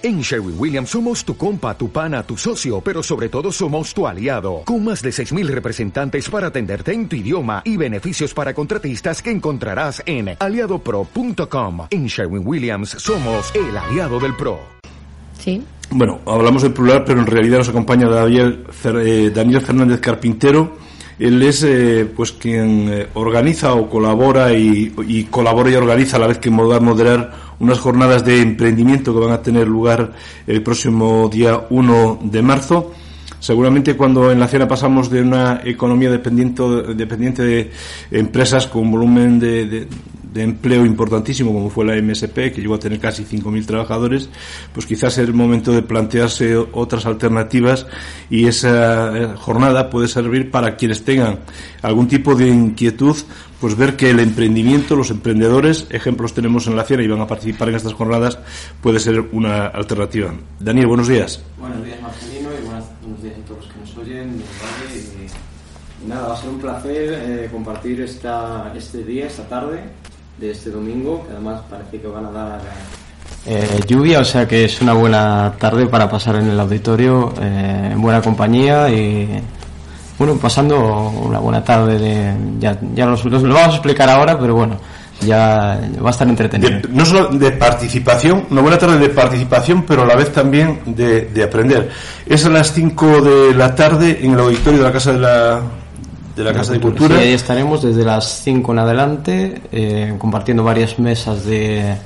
En Sherwin Williams somos tu compa, tu pana, tu socio, pero sobre todo somos tu aliado, con más de 6.000 representantes para atenderte en tu idioma y beneficios para contratistas que encontrarás en aliadopro.com. En Sherwin Williams somos el aliado del PRO. Sí. Bueno, hablamos en plural, pero en realidad nos acompaña Daniel, eh, Daniel Fernández Carpintero. Él es eh, pues quien eh, organiza o colabora y, y, colabora y organiza a la vez que a moderar unas jornadas de emprendimiento que van a tener lugar el próximo día 1 de marzo. Seguramente cuando en la cena pasamos de una economía dependiente, dependiente de empresas con volumen de, de empleo importantísimo como fue la MSP, que llegó a tener casi 5.000 trabajadores, pues quizás es el momento de plantearse otras alternativas y esa eh, jornada puede servir para quienes tengan algún tipo de inquietud, pues ver que el emprendimiento, los emprendedores, ejemplos tenemos en la ciudad y van a participar en estas jornadas, puede ser una alternativa. Daniel, buenos días. Buenos días, Marcelino, y buenos días a todos los que nos oyen. Y, nada, va a ser un placer eh, compartir esta, este día, esta tarde, de este domingo, que además parece que van a dar eh, lluvia, o sea que es una buena tarde para pasar en el auditorio eh, en buena compañía y bueno, pasando una buena tarde de ya, ya lo vamos a explicar ahora, pero bueno, ya va a estar entretenido. no solo de participación, una buena tarde de participación, pero a la vez también de, de aprender. Es a las 5 de la tarde en el auditorio de la Casa de la de la Casa de Cultura. Sí, ahí estaremos desde las 5 en adelante, eh, compartiendo varias mesas de,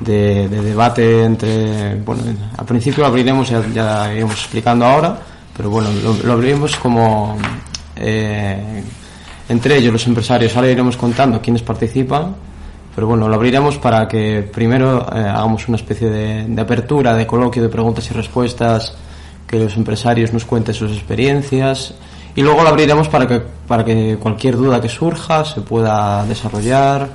de, de, debate entre. Bueno, al principio lo abriremos, ya, ya iremos explicando ahora, pero bueno, lo, lo abriremos como. Eh, entre ellos, los empresarios, ahora iremos contando quiénes participan, pero bueno, lo abriremos para que primero eh, hagamos una especie de, de apertura, de coloquio, de preguntas y respuestas, que los empresarios nos cuenten sus experiencias y luego lo abriremos para que, para que cualquier duda que surja se pueda desarrollar.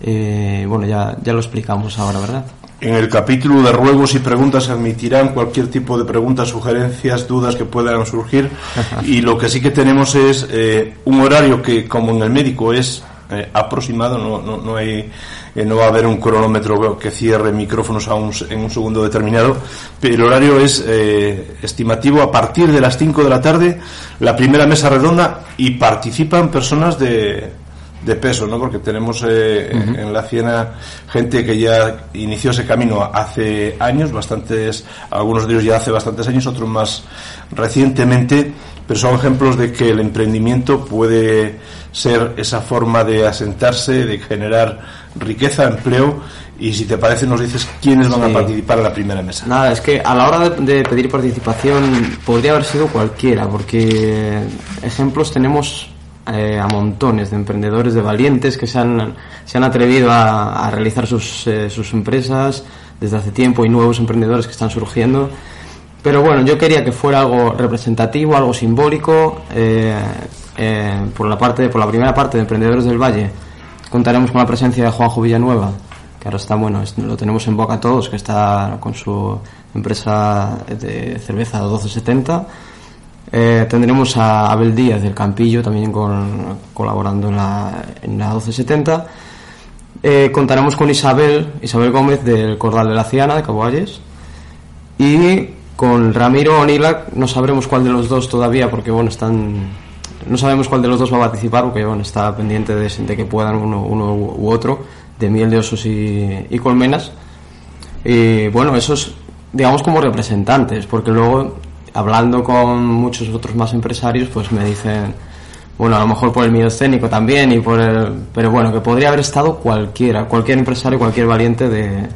Eh, bueno, ya, ya lo explicamos ahora, ¿verdad? En el capítulo de ruegos y preguntas se admitirán cualquier tipo de preguntas, sugerencias, dudas que puedan surgir. y lo que sí que tenemos es eh, un horario que, como en el médico, es eh, aproximado, no, no, no hay eh, no va a haber un cronómetro que cierre micrófonos a un, en un segundo determinado, pero el horario es eh, estimativo a partir de las 5 de la tarde, la primera mesa redonda y participan personas de, de peso, ¿no? Porque tenemos eh, uh -huh. en la Ciena gente que ya inició ese camino hace años, bastantes, algunos de ellos ya hace bastantes años, otros más recientemente, pero son ejemplos de que el emprendimiento puede ser esa forma de asentarse, de generar riqueza, empleo y si te parece nos dices quiénes van sí. a participar en la primera mesa. Nada, es que a la hora de, de, pedir participación podría haber sido cualquiera, porque ejemplos tenemos eh, a montones de emprendedores, de valientes que se han, se han atrevido a, a realizar sus, eh, sus empresas desde hace tiempo y nuevos emprendedores que están surgiendo. Pero bueno, yo quería que fuera algo representativo, algo simbólico. Eh, eh, por la parte, por la primera parte de Emprendedores del Valle, contaremos con la presencia de Juanjo Villanueva, que ahora está, bueno, lo tenemos en boca a todos, que está con su empresa de cerveza 1270. Eh, tendremos a Abel Díaz del Campillo también colaborando en la, en la 1270. Eh, contaremos con Isabel, Isabel Gómez del Cordal de la Ciana de Caboalles. Y con Ramiro Onilac, no sabremos cuál de los dos todavía, porque bueno, están no sabemos cuál de los dos va a participar porque bueno, está pendiente de, de que puedan uno, uno, u otro de miel de osos y, y, colmenas. Y bueno esos digamos como representantes porque luego hablando con muchos otros más empresarios pues me dicen bueno a lo mejor por el miedo escénico también y por el, pero bueno que podría haber estado cualquiera cualquier empresario cualquier valiente de,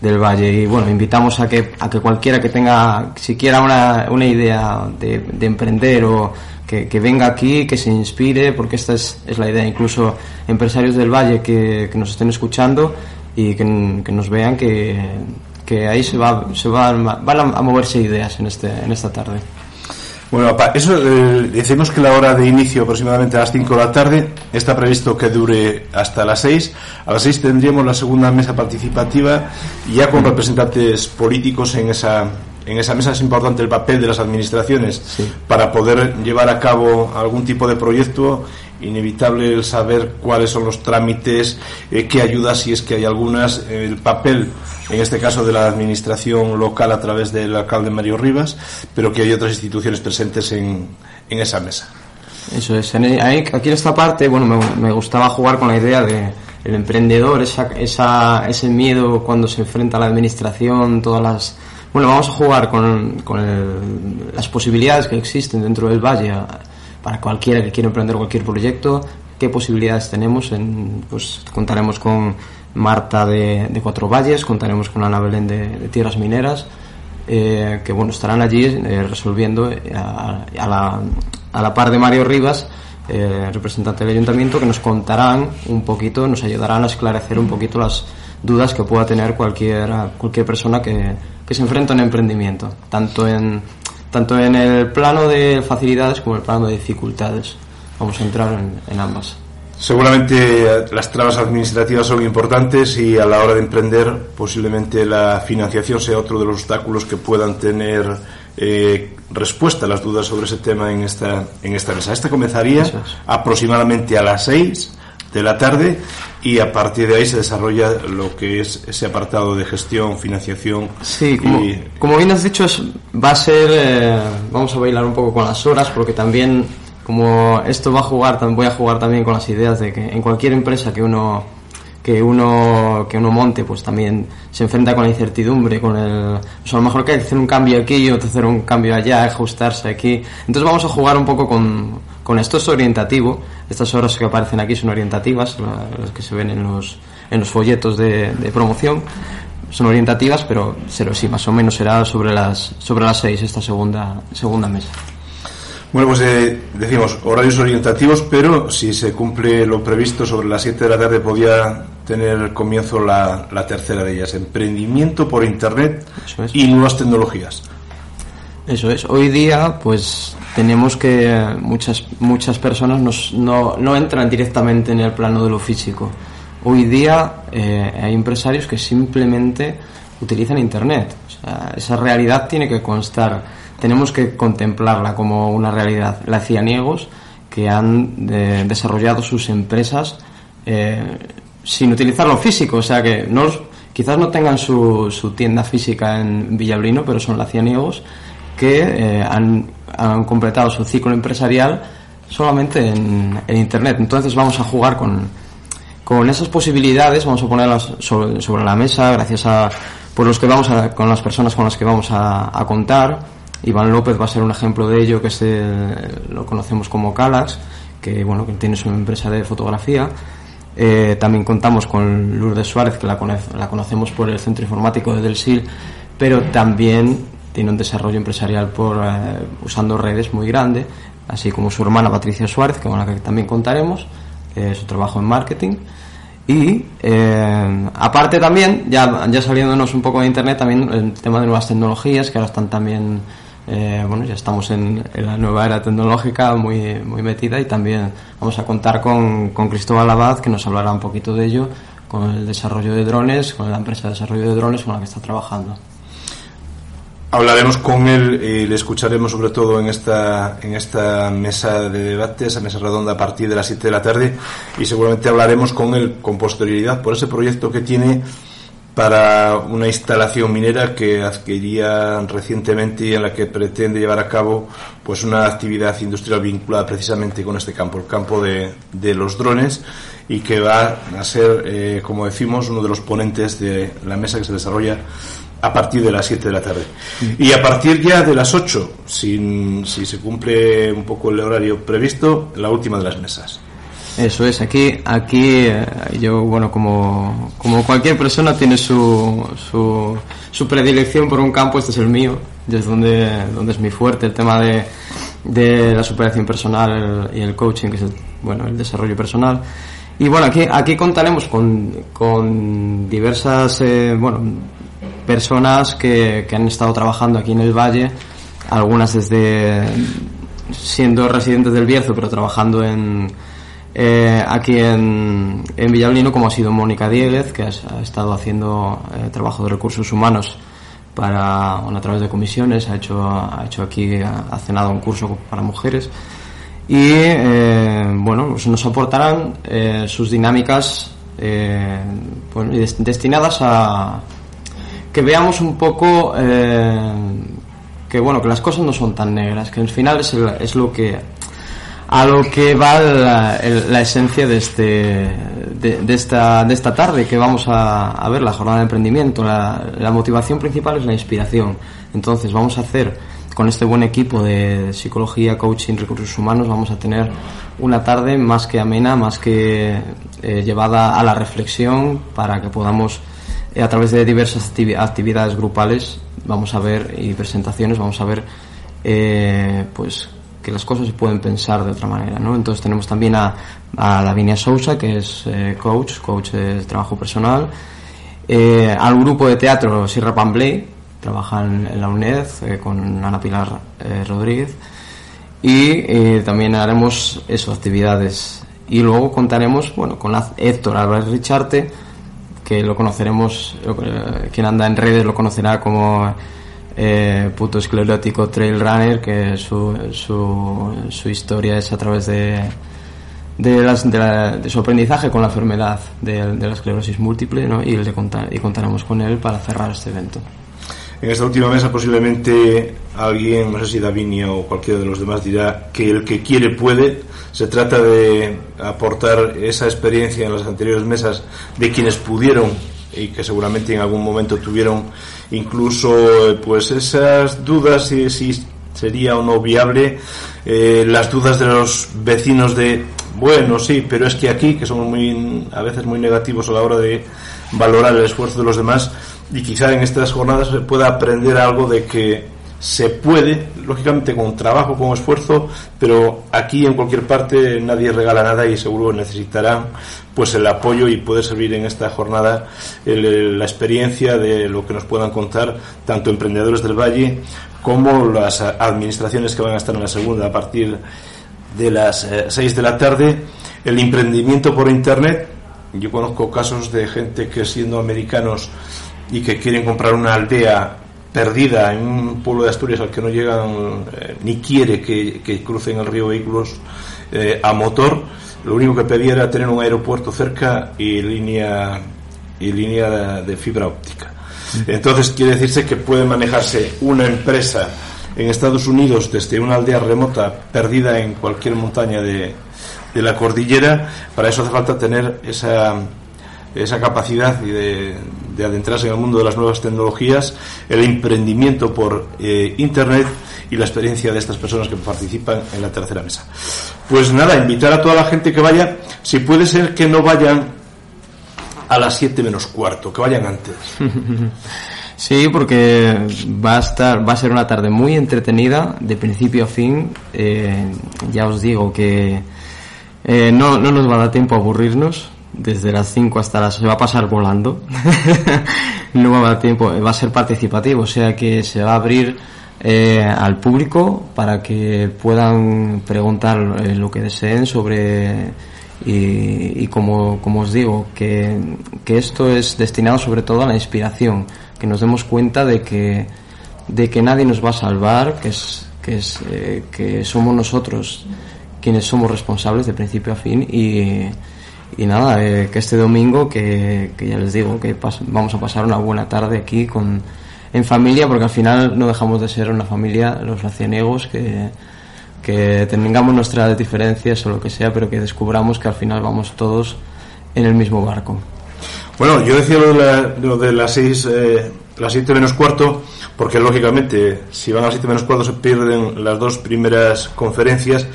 del Valle y bueno invitamos a que a que cualquiera que tenga siquiera una, una idea de, de emprender o que, que, venga aquí, que se inspire, porque esta es, es la idea. Incluso empresarios del Valle que, que nos estén escuchando y que, que nos vean que, ahí se, va, se va, van a moverse ideas en, este, en esta tarde. Bueno, eso eh, decimos que la hora de inicio aproximadamente a las 5 de la tarde está previsto que dure hasta las 6. A las 6 tendríamos la segunda mesa participativa ya con representantes políticos en esa en esa mesa es importante el papel de las administraciones sí. para poder llevar a cabo algún tipo de proyecto inevitable el saber cuáles son los trámites, eh, qué ayudas, si es que hay algunas, el papel en este caso de la administración local a través del alcalde Mario Rivas, pero que hay otras instituciones presentes en, en esa mesa. Eso es. aquí en esta parte, bueno, me, gustaba jugar con la idea de el emprendedor, esa, esa, ese miedo cuando se enfrenta a la administración, todas las... Bueno, vamos a jugar con, con las posibilidades que existen dentro del valle para cualquiera que quiera emprender cualquier proyecto, qué posibilidades tenemos. En, pues contaremos con Marta de, de Cuatro Valles, contaremos con Ana Belén de, Tierras Mineras, eh, que bueno estarán allí eh, resolviendo eh, a, la, a, la, par de Mario Rivas, representante del ayuntamiento, que nos contarán un poquito, nos ayudarán a esclarecer un poquito las dudas que pueda tener cualquier, cualquier persona que, que se enfrenta a un emprendimiento, tanto en, tanto en el plano de facilidades como en el plano de dificultades. Vamos a entrar en, en ambas. Seguramente las trabas administrativas son importantes y a la hora de emprender posiblemente la financiación sea otro de los obstáculos que puedan tener eh, respuesta a las dudas sobre ese tema en esta, en esta mesa. Esta comenzaría aproximadamente a las seis de la tarde y a partir de ahí se desarrolla lo que es ese apartado de gestión, financiación. Sí, como, bien has dicho, va a ser, eh, vamos a bailar un poco con las horas porque también como esto va a jugar, voy a jugar también con las ideas de que en cualquier empresa que uno que uno que uno monte, pues también se enfrenta con la incertidumbre, con el, a lo mejor que hay que hacer un cambio aquí, otro hacer un cambio allá, ajustarse aquí. Entonces vamos a jugar un poco con, con esto es orientativo. Estas horas que aparecen aquí son orientativas, las que se ven en los en los folletos de, de promoción son orientativas, pero, pero sí, más o menos será sobre las sobre las seis esta segunda segunda mesa. Bueno, pues eh, decimos horarios orientativos, pero si se cumple lo previsto sobre las 7 de la tarde podía tener comienzo la, tercera de ellas, emprendimiento por Internet y nuevas tecnologías. Eso es. Hoy día, pues tenemos que muchas muchas personas no, no, entran directamente en el plano de lo físico. Hoy día eh, hay empresarios que simplemente utilizan Internet. esa realidad tiene que constar tenemos que contemplarla como una realidad. La cianiegos que han desarrollado sus empresas eh, sin utilizar lo físico, o sea que no, quizás no tengan su, su, tienda física en Villablino, pero son la cianiegos que eh, han, han, completado su ciclo empresarial solamente en, en, Internet. Entonces vamos a jugar con, con esas posibilidades, vamos a ponerlas sobre, sobre la mesa, gracias a por los que vamos a, con las personas con las que vamos a, a contar Iván López va a ser un ejemplo de ello, que es lo conocemos como Calax, que bueno que tiene su empresa de fotografía. Eh, también contamos con Lourdes Suárez, que la, la, conocemos por el Centro Informático de Del Sil, pero también tiene un desarrollo empresarial por eh, usando redes muy grande, así como su hermana Patricia Suárez, con la que también contaremos, eh, su trabajo en marketing. Y aparte también, ya, ya saliéndonos un poco de Internet, también el tema de nuevas tecnologías, que ahora están también eh, bueno, ya estamos en, la nueva era tecnológica muy, muy metida y también vamos a contar con, con Cristóbal Abad que nos hablará un poquito de ello, con el desarrollo de drones, con la empresa de desarrollo de drones con la que está trabajando. Hablaremos con él y le escucharemos sobre todo en esta, en esta mesa de debate, esa mesa redonda a partir de las 7 de la tarde y seguramente hablaremos con él con posterioridad por ese proyecto que tiene para una instalación minera que adquiría recientemente y en la que pretende llevar a cabo pues una actividad industrial vinculada precisamente con este campo, el campo de, de los drones y que va a ser, eh, como decimos, uno de los ponentes de la mesa que se desarrolla a partir de las 7 de la tarde. Y a partir ya de las 8, si, si se cumple un poco el horario previsto, la última de las mesas. Eso es, aquí, aquí eh, yo, bueno, como, como cualquier persona tiene su, su, su, predilección por un campo, este es el mío, es donde, donde es mi fuerte, el tema de, de la superación personal y el coaching, que es el, bueno, el desarrollo personal. Y bueno, aquí, aquí contaremos con, con diversas, eh, bueno, personas que, que han estado trabajando aquí en el Valle, algunas desde siendo residentes del Bierzo, pero trabajando en, eh, aquí en, en como ha sido Mónica Dieguez, que ha, estado haciendo eh, trabajo de recursos humanos para, a través de comisiones, ha hecho, ha hecho aquí, ha, cenado un curso para mujeres. Y eh, bueno, pues nos aportarán sus dinámicas destinadas a, que veamos un poco eh, que bueno que las cosas no son tan negras que al final es, es lo que a lo que va la, la esencia de este de, esta de esta tarde que vamos a, a ver la jornada de emprendimiento. La, la, motivación principal es la inspiración. Entonces vamos a hacer con este buen equipo de psicología coaching recursos humanos vamos a tener una tarde más que amena más que eh, llevada a la reflexión para que podamos a través de diversas actividades grupales vamos a ver y presentaciones vamos a ver eh, pues que las cosas se pueden pensar de otra manera, ¿no? Entonces tenemos también a, a Lavinia Sousa, que es eh, coach, coach de trabajo personal, eh, al grupo de teatro Sierra Pambley, trabaja en, la UNED eh, con Ana Pilar eh, Rodríguez, y eh, también haremos eso, actividades. Y luego contaremos, bueno, con Héctor Álvarez Richarte, que lo conoceremos, quien anda en redes lo conocerá como eh, puto esclerótico trail runner que su, su, su historia es a través de de, las, de, la, de, su aprendizaje con la enfermedad de, la esclerosis múltiple ¿no? y, contar, y contaremos con él para cerrar este evento. En esta última mesa posiblemente alguien, no sé si Davinia o cualquiera de los demás dirá que el que quiere puede. Se trata de aportar esa experiencia en las anteriores mesas de quienes pudieron y que seguramente en algún momento tuvieron incluso pues esas dudas si, si sería o no viable eh, las dudas de los vecinos de bueno sí pero es que aquí que somos muy a veces muy negativos a la hora de valorar el esfuerzo de los demás y quizá en estas jornadas se pueda aprender algo de que se puede, lógicamente con trabajo, con esfuerzo, pero aquí en cualquier parte nadie regala nada y seguro necesitarán pues el apoyo y poder servir en esta jornada la experiencia de lo que nos puedan contar tanto emprendedores del Valle como las administraciones que van a estar en la segunda a partir de las eh, 6 de la tarde, el emprendimiento por internet. Yo conozco casos de gente que siendo americanos y que quieren comprar una aldea perdida en un pueblo de Asturias al que no llegan eh, ni quiere que, que, crucen el río vehículos eh, a motor lo único que pedía era tener un aeropuerto cerca y línea y línea de, fibra óptica. Entonces quiere decirse que puede manejarse una empresa en Estados Unidos desde una aldea remota perdida en cualquier montaña de, de la cordillera. Para eso hace falta tener esa esa capacidad de, de, adentrarse en el mundo de las nuevas tecnologías, el emprendimiento por eh, Internet y la experiencia de estas personas que participan en la tercera mesa. Pues nada, invitar a toda la gente que vaya, si puede ser que no vayan a las 7 menos cuarto, que vayan antes. Sí, porque va a estar, va a ser una tarde muy entretenida, de principio a fin. Eh, ya os digo que eh, no, no nos va a dar tiempo a aburrirnos desde las 5 hasta las... se va a pasar volando. no va a dar tiempo, va a ser participativo, o sea que se va a abrir eh, al público para que puedan preguntar eh, lo que deseen sobre... Y, y como, como, os digo, que, que esto es destinado sobre todo a la inspiración, que nos demos cuenta de que, de que nadie nos va a salvar, que, es, que, es, eh, que somos nosotros quienes somos responsables de principio a fin y, y nada, eh, que este domingo, que, que, ya les digo, que vamos a pasar una buena tarde aquí con, en familia, porque al final no dejamos de ser una familia, los lacianegos, que, que tengamos nuestras diferencias o lo que sea, pero que descubramos que al final vamos todos en el mismo barco. Bueno, yo decía lo de, la, lo de las seis, eh, las siete menos cuarto, porque lógicamente si van a las siete menos cuarto se pierden las dos primeras conferencias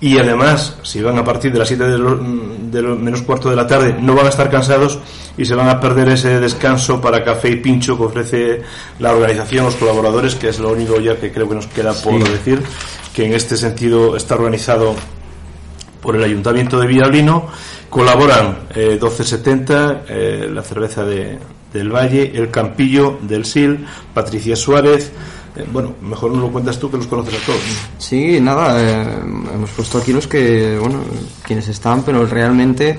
y además si van a partir de las 7 de, lo, de lo menos cuarto de la tarde no van a estar cansados y se van a perder ese descanso para café y pincho que ofrece la organización, los colaboradores, que es lo único ya que creo que nos queda por sí. decir, que en este sentido está organizado por el Ayuntamiento de Villalino, colaboran eh, 1270, eh, la cerveza de, del Valle, el Campillo del Sil, Patricia Suárez, eh, bueno, mejor no lo cuentas tú que los conoces a todos. Sí, nada, eh, hemos puesto aquí los que, bueno, quienes están, pero realmente,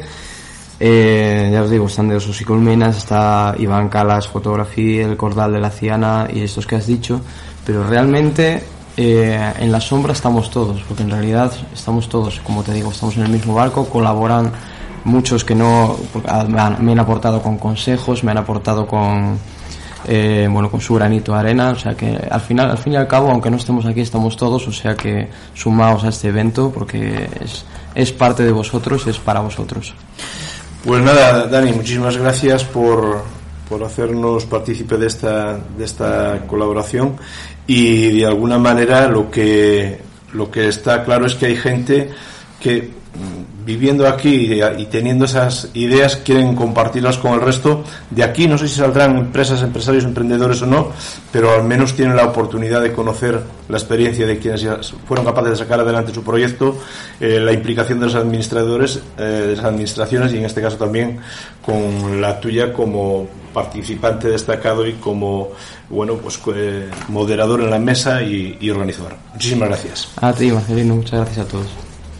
eh, ya os digo, están de Osos y Colmenas, está Iván Calas, Fotografía, el Cordal de la Ciana y estos que has dicho, pero realmente eh, en la sombra estamos todos, porque en realidad estamos todos, como te digo, estamos en el mismo barco, colaboran muchos que no, me han, me han aportado con consejos, me han aportado con eh, bueno, con su granito de arena, o sea que al final, al fin y al cabo, aunque no estemos aquí, estamos todos, o sea que sumaos a este evento porque es, es parte de vosotros, es para vosotros. Pues nada, Dani, muchísimas gracias por, por hacernos partícipe de esta, de esta colaboración y de alguna manera lo que, lo que está claro es que hay gente que viviendo aquí y teniendo esas ideas quieren compartirlas con el resto. De aquí no sé si saldrán empresas, empresarios, emprendedores o no, pero al menos tienen la oportunidad de conocer la experiencia de quienes ya fueron capaces de sacar adelante su proyecto, eh, la implicación de los administradores, eh, de las administraciones y en este caso también con la tuya como participante destacado y como bueno pues eh, moderador en la mesa y, y organizador. Muchísimas gracias. A ti, Marcelino, muchas gracias a todos.